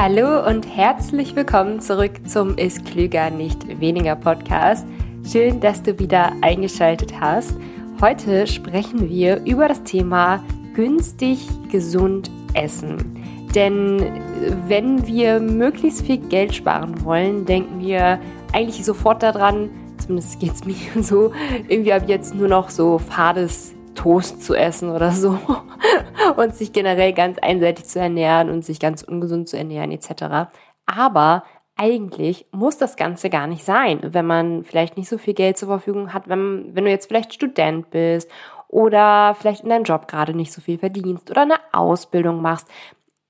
Hallo und herzlich willkommen zurück zum Ist Klüger nicht weniger Podcast. Schön, dass du wieder eingeschaltet hast. Heute sprechen wir über das Thema günstig gesund essen. Denn wenn wir möglichst viel Geld sparen wollen, denken wir eigentlich sofort daran, zumindest geht es mir so, irgendwie ab jetzt nur noch so fades Toast zu essen oder so und sich generell ganz einseitig zu ernähren und sich ganz ungesund zu ernähren etc. Aber eigentlich muss das Ganze gar nicht sein, wenn man vielleicht nicht so viel Geld zur Verfügung hat, wenn, wenn du jetzt vielleicht Student bist oder vielleicht in deinem Job gerade nicht so viel verdienst oder eine Ausbildung machst.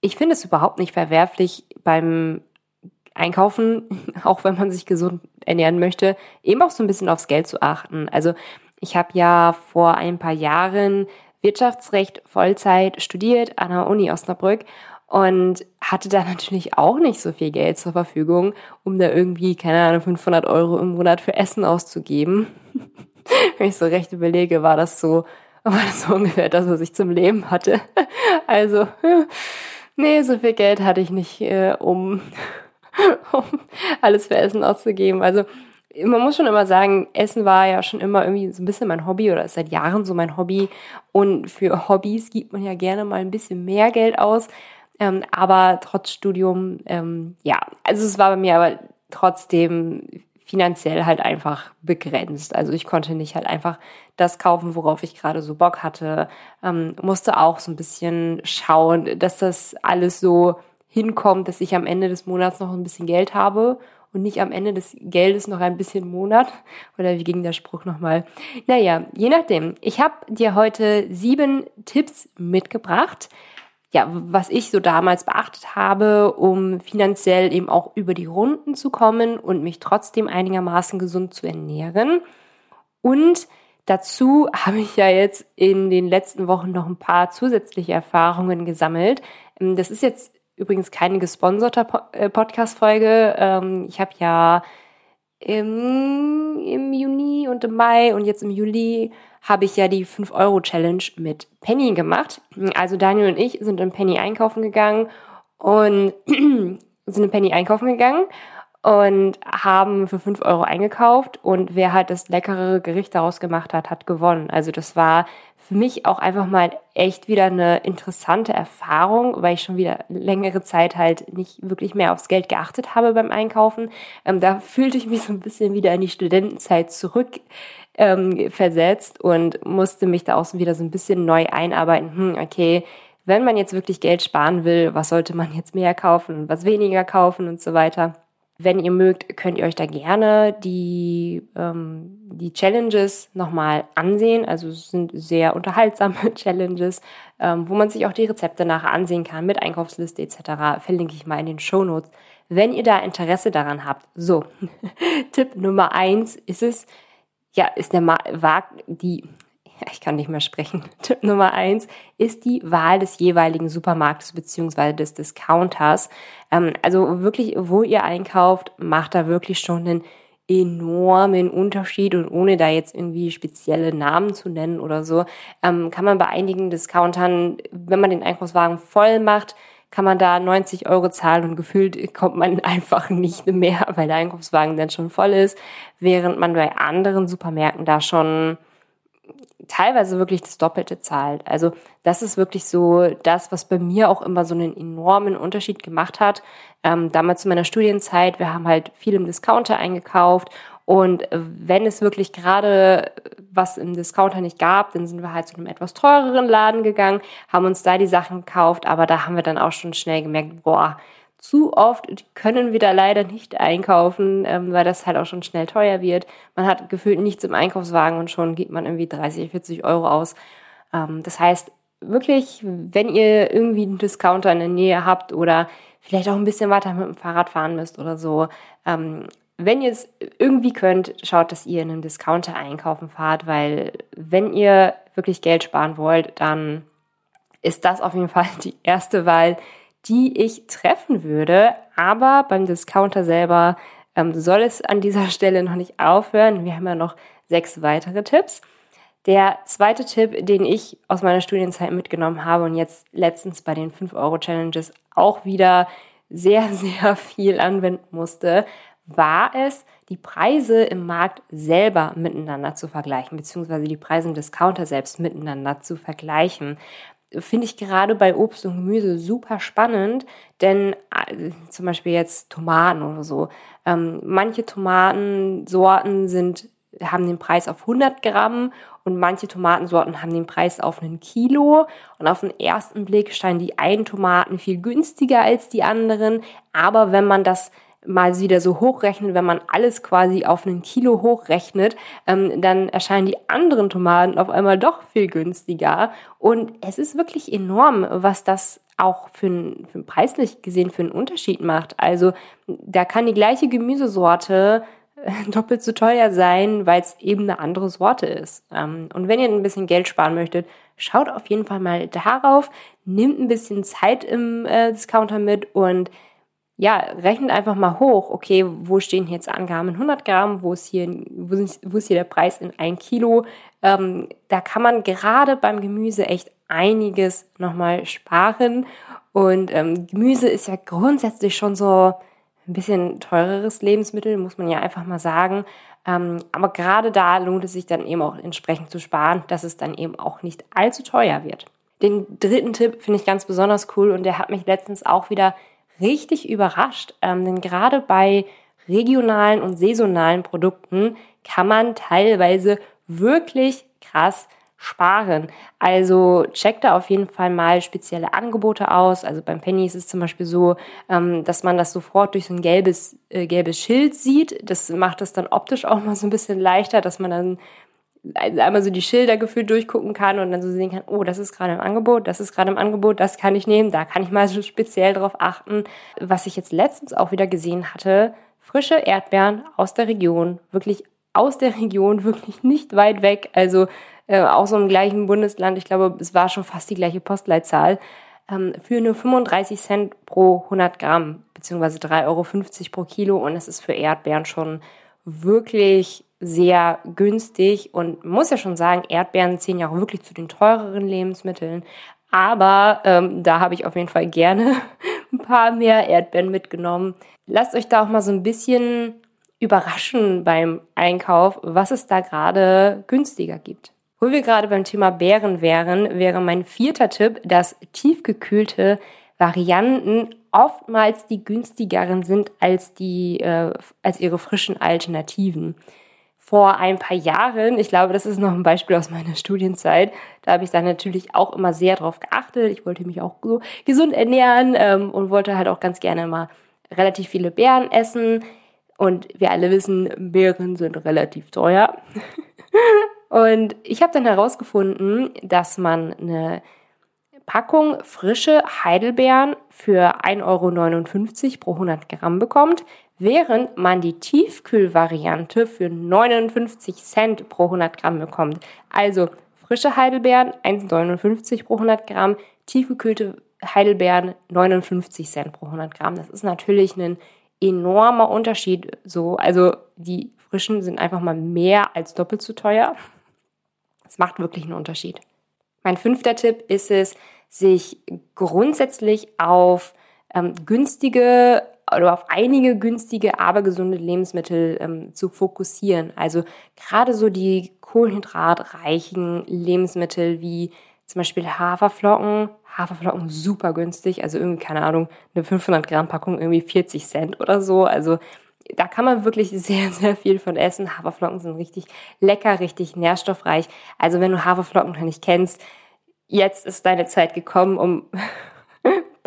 Ich finde es überhaupt nicht verwerflich beim Einkaufen, auch wenn man sich gesund ernähren möchte, eben auch so ein bisschen aufs Geld zu achten. Also ich habe ja vor ein paar Jahren Wirtschaftsrecht Vollzeit studiert an der Uni Osnabrück und hatte da natürlich auch nicht so viel Geld zur Verfügung, um da irgendwie, keine Ahnung, 500 Euro im Monat für Essen auszugeben. Wenn ich so recht überlege, war das so, war das so ungefähr das, was ich zum Leben hatte. Also, nee, so viel Geld hatte ich nicht, äh, um, um alles für Essen auszugeben. Also, man muss schon immer sagen, Essen war ja schon immer irgendwie so ein bisschen mein Hobby oder ist seit Jahren so mein Hobby. Und für Hobbys gibt man ja gerne mal ein bisschen mehr Geld aus. Ähm, aber trotz Studium, ähm, ja, also es war bei mir aber trotzdem finanziell halt einfach begrenzt. Also ich konnte nicht halt einfach das kaufen, worauf ich gerade so Bock hatte. Ähm, musste auch so ein bisschen schauen, dass das alles so hinkommt, dass ich am Ende des Monats noch ein bisschen Geld habe und nicht am Ende des Geldes noch ein bisschen Monat. Oder wie ging der Spruch nochmal? Naja, je nachdem. Ich habe dir heute sieben Tipps mitgebracht, ja, was ich so damals beachtet habe, um finanziell eben auch über die Runden zu kommen und mich trotzdem einigermaßen gesund zu ernähren. Und dazu habe ich ja jetzt in den letzten Wochen noch ein paar zusätzliche Erfahrungen gesammelt. Das ist jetzt übrigens keine gesponserte äh, Podcast-Folge. Ähm, ich habe ja im, im Juni und im Mai und jetzt im Juli habe ich ja die 5-Euro-Challenge mit Penny gemacht. Also Daniel und ich sind in Penny einkaufen gegangen und sind in Penny einkaufen gegangen und haben für 5 Euro eingekauft und wer halt das leckere Gericht daraus gemacht hat, hat gewonnen. Also das war für mich auch einfach mal echt wieder eine interessante Erfahrung, weil ich schon wieder längere Zeit halt nicht wirklich mehr aufs Geld geachtet habe beim Einkaufen. Ähm, da fühlte ich mich so ein bisschen wieder in die Studentenzeit zurück ähm, versetzt und musste mich da auch wieder so ein bisschen neu einarbeiten. Hm, okay, wenn man jetzt wirklich Geld sparen will, was sollte man jetzt mehr kaufen und was weniger kaufen und so weiter. Wenn ihr mögt, könnt ihr euch da gerne die, ähm, die Challenges nochmal ansehen. Also es sind sehr unterhaltsame Challenges, ähm, wo man sich auch die Rezepte nachher ansehen kann mit Einkaufsliste etc. Verlinke ich mal in den Show Notes, wenn ihr da Interesse daran habt. So, Tipp Nummer eins ist es, ja, ist der Ma die ich kann nicht mehr sprechen. Tipp Nummer eins ist die Wahl des jeweiligen Supermarktes beziehungsweise des Discounters. Ähm, also wirklich, wo ihr einkauft, macht da wirklich schon einen enormen Unterschied und ohne da jetzt irgendwie spezielle Namen zu nennen oder so, ähm, kann man bei einigen Discountern, wenn man den Einkaufswagen voll macht, kann man da 90 Euro zahlen und gefühlt kommt man einfach nicht mehr, weil der Einkaufswagen dann schon voll ist, während man bei anderen Supermärkten da schon teilweise wirklich das Doppelte zahlt. Also das ist wirklich so das, was bei mir auch immer so einen enormen Unterschied gemacht hat. Ähm, damals zu meiner Studienzeit, wir haben halt viel im Discounter eingekauft und wenn es wirklich gerade was im Discounter nicht gab, dann sind wir halt zu einem etwas teureren Laden gegangen, haben uns da die Sachen gekauft, aber da haben wir dann auch schon schnell gemerkt, boah, zu oft können wir da leider nicht einkaufen, ähm, weil das halt auch schon schnell teuer wird. Man hat gefühlt nichts im Einkaufswagen und schon gibt man irgendwie 30, 40 Euro aus. Ähm, das heißt, wirklich, wenn ihr irgendwie einen Discounter in der Nähe habt oder vielleicht auch ein bisschen weiter mit dem Fahrrad fahren müsst oder so, ähm, wenn ihr es irgendwie könnt, schaut, dass ihr in einem Discounter einkaufen fahrt, weil wenn ihr wirklich Geld sparen wollt, dann ist das auf jeden Fall die erste Wahl, die ich treffen würde. Aber beim Discounter selber ähm, soll es an dieser Stelle noch nicht aufhören. Wir haben ja noch sechs weitere Tipps. Der zweite Tipp, den ich aus meiner Studienzeit mitgenommen habe und jetzt letztens bei den 5-Euro-Challenges auch wieder sehr, sehr viel anwenden musste, war es, die Preise im Markt selber miteinander zu vergleichen, beziehungsweise die Preise im Discounter selbst miteinander zu vergleichen. Finde ich gerade bei Obst und Gemüse super spannend, denn äh, zum Beispiel jetzt Tomaten oder so. Ähm, manche Tomatensorten sind, haben den Preis auf 100 Gramm und manche Tomatensorten haben den Preis auf einen Kilo. Und auf den ersten Blick scheinen die einen Tomaten viel günstiger als die anderen. Aber wenn man das mal wieder so hochrechnet, wenn man alles quasi auf einen Kilo hochrechnet, ähm, dann erscheinen die anderen Tomaten auf einmal doch viel günstiger. Und es ist wirklich enorm, was das auch für, ein, für preislich gesehen für einen Unterschied macht. Also da kann die gleiche Gemüsesorte äh, doppelt so teuer sein, weil es eben eine andere Sorte ist. Ähm, und wenn ihr ein bisschen Geld sparen möchtet, schaut auf jeden Fall mal darauf, nimmt ein bisschen Zeit im äh, Discounter mit und ja, rechnet einfach mal hoch, okay, wo stehen jetzt Angaben in 100 Gramm, wo ist hier, wo ist, wo ist hier der Preis in ein Kilo? Ähm, da kann man gerade beim Gemüse echt einiges nochmal sparen. Und ähm, Gemüse ist ja grundsätzlich schon so ein bisschen teureres Lebensmittel, muss man ja einfach mal sagen. Ähm, aber gerade da lohnt es sich dann eben auch entsprechend zu sparen, dass es dann eben auch nicht allzu teuer wird. Den dritten Tipp finde ich ganz besonders cool und der hat mich letztens auch wieder richtig überrascht, ähm, denn gerade bei regionalen und saisonalen Produkten kann man teilweise wirklich krass sparen. Also checkt da auf jeden Fall mal spezielle Angebote aus. Also beim Penny ist es zum Beispiel so, ähm, dass man das sofort durch so ein gelbes, äh, gelbes Schild sieht. Das macht es dann optisch auch mal so ein bisschen leichter, dass man dann einmal so die Schilder gefühlt durchgucken kann und dann so sehen kann, oh, das ist gerade im Angebot, das ist gerade im Angebot, das kann ich nehmen, da kann ich mal so speziell drauf achten. Was ich jetzt letztens auch wieder gesehen hatte, frische Erdbeeren aus der Region, wirklich aus der Region, wirklich nicht weit weg, also äh, auch so im gleichen Bundesland, ich glaube, es war schon fast die gleiche Postleitzahl, ähm, für nur 35 Cent pro 100 Gramm, beziehungsweise 3,50 Euro pro Kilo und es ist für Erdbeeren schon wirklich sehr günstig und muss ja schon sagen, Erdbeeren zählen ja auch wirklich zu den teureren Lebensmitteln. Aber ähm, da habe ich auf jeden Fall gerne ein paar mehr Erdbeeren mitgenommen. Lasst euch da auch mal so ein bisschen überraschen beim Einkauf, was es da gerade günstiger gibt. Wo wir gerade beim Thema Beeren wären, wäre mein vierter Tipp, dass tiefgekühlte Varianten oftmals die günstigeren sind als die äh, als ihre frischen Alternativen vor ein paar Jahren, ich glaube, das ist noch ein Beispiel aus meiner Studienzeit, da habe ich dann natürlich auch immer sehr drauf geachtet. Ich wollte mich auch so gesund ernähren ähm, und wollte halt auch ganz gerne mal relativ viele Beeren essen. Und wir alle wissen, Beeren sind relativ teuer. und ich habe dann herausgefunden, dass man eine Packung frische Heidelbeeren für 1,59 Euro pro 100 Gramm bekommt, während man die Tiefkühlvariante für 59 Cent pro 100 Gramm bekommt. Also frische Heidelbeeren 1,59 pro 100 Gramm, tiefgekühlte Heidelbeeren 59 Cent pro 100 Gramm. Das ist natürlich ein enormer Unterschied. So, also die frischen sind einfach mal mehr als doppelt so teuer. Das macht wirklich einen Unterschied. Mein fünfter Tipp ist es, sich grundsätzlich auf ähm, günstige oder auf einige günstige, aber gesunde Lebensmittel ähm, zu fokussieren. Also gerade so die kohlenhydratreichen Lebensmittel wie zum Beispiel Haferflocken. Haferflocken super günstig, also irgendwie, keine Ahnung, eine 500 Gramm Packung irgendwie 40 Cent oder so. Also da kann man wirklich sehr, sehr viel von essen. Haferflocken sind richtig lecker, richtig nährstoffreich. Also wenn du Haferflocken noch nicht kennst, jetzt ist deine Zeit gekommen, um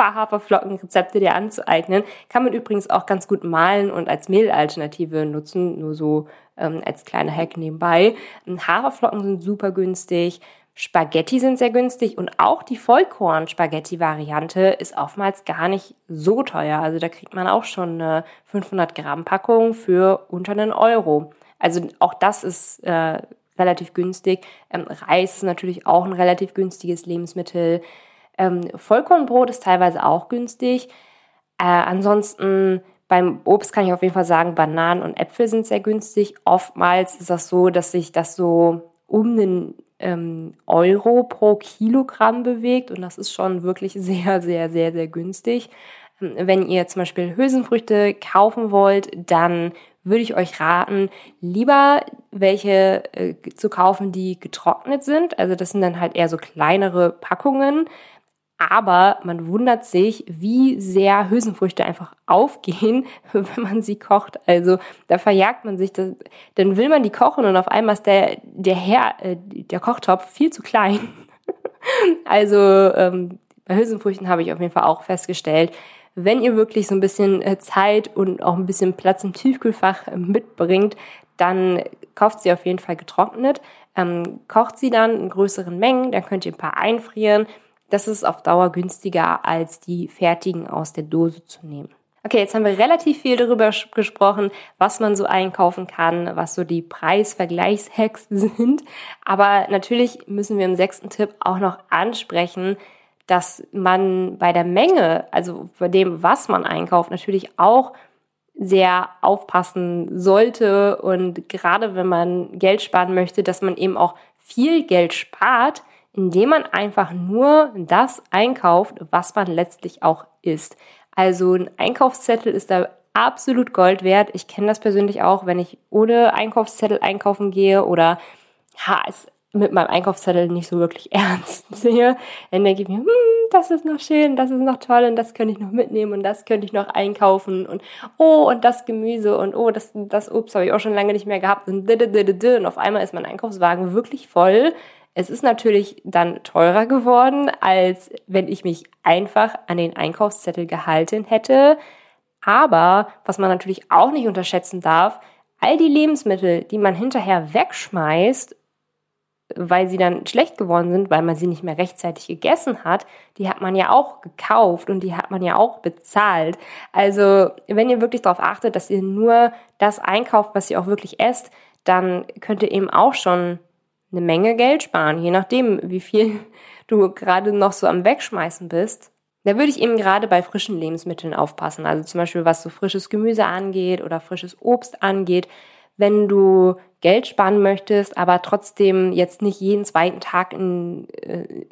Haferflockenrezepte dir anzueignen. Kann man übrigens auch ganz gut mahlen und als Mehlalternative nutzen, nur so ähm, als kleiner Hack nebenbei. Haferflocken sind super günstig. Spaghetti sind sehr günstig und auch die Vollkorn-Spaghetti-Variante ist oftmals gar nicht so teuer. Also da kriegt man auch schon eine 500 Gramm Packung für unter einen Euro. Also auch das ist äh, relativ günstig. Ähm, Reis ist natürlich auch ein relativ günstiges Lebensmittel. Ähm, Vollkornbrot ist teilweise auch günstig. Äh, ansonsten beim Obst kann ich auf jeden Fall sagen, Bananen und Äpfel sind sehr günstig. Oftmals ist das so, dass sich das so um den ähm, Euro pro Kilogramm bewegt und das ist schon wirklich sehr, sehr, sehr, sehr günstig. Wenn ihr zum Beispiel Hülsenfrüchte kaufen wollt, dann würde ich euch raten, lieber welche äh, zu kaufen, die getrocknet sind. Also das sind dann halt eher so kleinere Packungen. Aber man wundert sich, wie sehr Hülsenfrüchte einfach aufgehen, wenn man sie kocht. Also da verjagt man sich, das, dann will man die kochen und auf einmal ist der, der, Her, äh, der Kochtopf viel zu klein. also ähm, bei Hülsenfrüchten habe ich auf jeden Fall auch festgestellt, wenn ihr wirklich so ein bisschen äh, Zeit und auch ein bisschen Platz im Tiefkühlfach äh, mitbringt, dann kauft sie auf jeden Fall getrocknet. Ähm, kocht sie dann in größeren Mengen, dann könnt ihr ein paar einfrieren. Das ist auf Dauer günstiger, als die fertigen aus der Dose zu nehmen. Okay, jetzt haben wir relativ viel darüber gesprochen, was man so einkaufen kann, was so die Preisvergleichshacks sind. Aber natürlich müssen wir im sechsten Tipp auch noch ansprechen, dass man bei der Menge, also bei dem, was man einkauft, natürlich auch sehr aufpassen sollte und gerade wenn man Geld sparen möchte, dass man eben auch viel Geld spart, indem man einfach nur das einkauft, was man letztlich auch isst. Also ein Einkaufszettel ist da absolut Gold wert. Ich kenne das persönlich auch, wenn ich ohne Einkaufszettel einkaufen gehe oder ha, es mit meinem Einkaufszettel nicht so wirklich ernst sehe, dann denke ich mir, hm, das ist noch schön, das ist noch toll und das könnte ich noch mitnehmen und das könnte ich noch einkaufen und oh, und das Gemüse und oh, das, das Obst habe ich auch schon lange nicht mehr gehabt und, und auf einmal ist mein Einkaufswagen wirklich voll. Es ist natürlich dann teurer geworden, als wenn ich mich einfach an den Einkaufszettel gehalten hätte. Aber was man natürlich auch nicht unterschätzen darf, all die Lebensmittel, die man hinterher wegschmeißt weil sie dann schlecht geworden sind, weil man sie nicht mehr rechtzeitig gegessen hat, die hat man ja auch gekauft und die hat man ja auch bezahlt. Also wenn ihr wirklich darauf achtet, dass ihr nur das einkauft, was ihr auch wirklich esst, dann könnt ihr eben auch schon eine Menge Geld sparen, je nachdem, wie viel du gerade noch so am Wegschmeißen bist. Da würde ich eben gerade bei frischen Lebensmitteln aufpassen. Also zum Beispiel, was so frisches Gemüse angeht oder frisches Obst angeht wenn du Geld sparen möchtest, aber trotzdem jetzt nicht jeden zweiten Tag in, äh,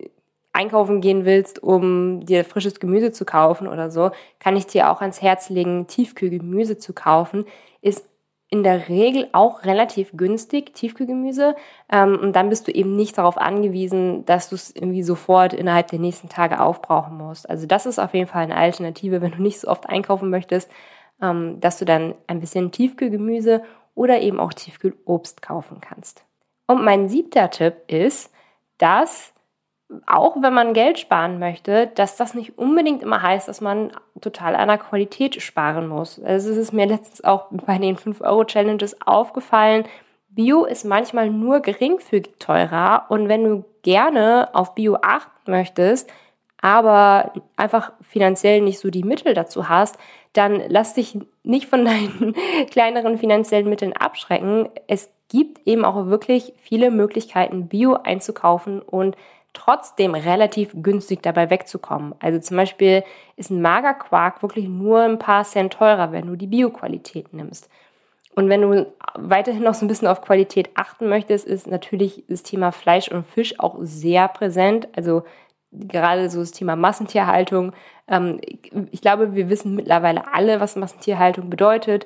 einkaufen gehen willst, um dir frisches Gemüse zu kaufen oder so, kann ich dir auch ans Herz legen, Tiefkühlgemüse zu kaufen. Ist in der Regel auch relativ günstig, Tiefkühlgemüse. Ähm, und dann bist du eben nicht darauf angewiesen, dass du es irgendwie sofort innerhalb der nächsten Tage aufbrauchen musst. Also das ist auf jeden Fall eine Alternative, wenn du nicht so oft einkaufen möchtest, ähm, dass du dann ein bisschen Tiefkühlgemüse oder eben auch Tiefkühlobst kaufen kannst. Und mein siebter Tipp ist, dass auch wenn man Geld sparen möchte, dass das nicht unbedingt immer heißt, dass man total an der Qualität sparen muss. Also es ist mir letztens auch bei den 5-Euro-Challenges aufgefallen, Bio ist manchmal nur geringfügig teurer und wenn du gerne auf Bio achten möchtest, aber einfach finanziell nicht so die Mittel dazu hast, dann lass dich nicht von deinen kleineren finanziellen Mitteln abschrecken. Es gibt eben auch wirklich viele Möglichkeiten, Bio einzukaufen und trotzdem relativ günstig dabei wegzukommen. Also zum Beispiel ist ein Magerquark wirklich nur ein paar Cent teurer, wenn du die Bio-Qualität nimmst. Und wenn du weiterhin noch so ein bisschen auf Qualität achten möchtest, ist natürlich das Thema Fleisch und Fisch auch sehr präsent. Also gerade so das Thema Massentierhaltung. Ähm, ich glaube, wir wissen mittlerweile alle, was Massentierhaltung bedeutet.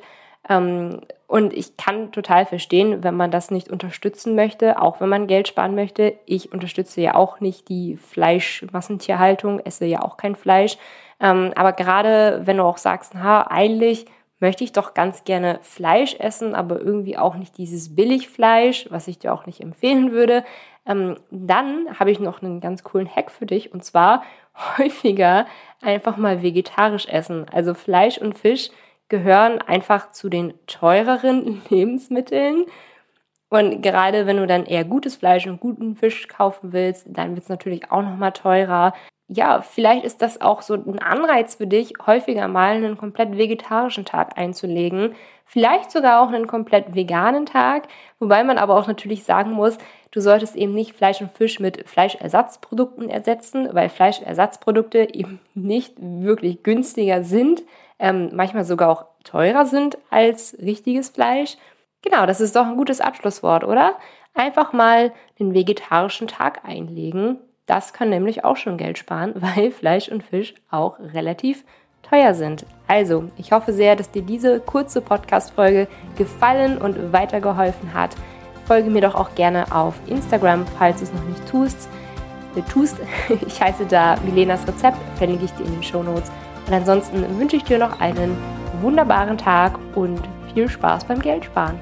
Ähm, und ich kann total verstehen, wenn man das nicht unterstützen möchte, auch wenn man Geld sparen möchte. Ich unterstütze ja auch nicht die Fleischmassentierhaltung, esse ja auch kein Fleisch. Ähm, aber gerade wenn du auch sagst, ha, eigentlich möchte ich doch ganz gerne Fleisch essen, aber irgendwie auch nicht dieses Billigfleisch, was ich dir auch nicht empfehlen würde, ähm, dann habe ich noch einen ganz coolen Hack für dich und zwar häufiger einfach mal vegetarisch essen. Also Fleisch und Fisch gehören einfach zu den teureren Lebensmitteln. Und gerade wenn du dann eher gutes Fleisch und guten Fisch kaufen willst, dann wird es natürlich auch nochmal teurer ja, vielleicht ist das auch so ein Anreiz für dich, häufiger mal einen komplett vegetarischen Tag einzulegen. Vielleicht sogar auch einen komplett veganen Tag, wobei man aber auch natürlich sagen muss, du solltest eben nicht Fleisch und Fisch mit Fleischersatzprodukten ersetzen, weil Fleischersatzprodukte eben nicht wirklich günstiger sind, ähm, manchmal sogar auch teurer sind als richtiges Fleisch. Genau, das ist doch ein gutes Abschlusswort, oder? Einfach mal den vegetarischen Tag einlegen das kann nämlich auch schon Geld sparen, weil Fleisch und Fisch auch relativ teuer sind. Also, ich hoffe sehr, dass dir diese kurze Podcast-Folge gefallen und weitergeholfen hat. Folge mir doch auch gerne auf Instagram, falls du es noch nicht tust. Du tust. Ich heiße da Milenas Rezept, verlinke ich dir in den Show Notes. Und ansonsten wünsche ich dir noch einen wunderbaren Tag und viel Spaß beim Geldsparen.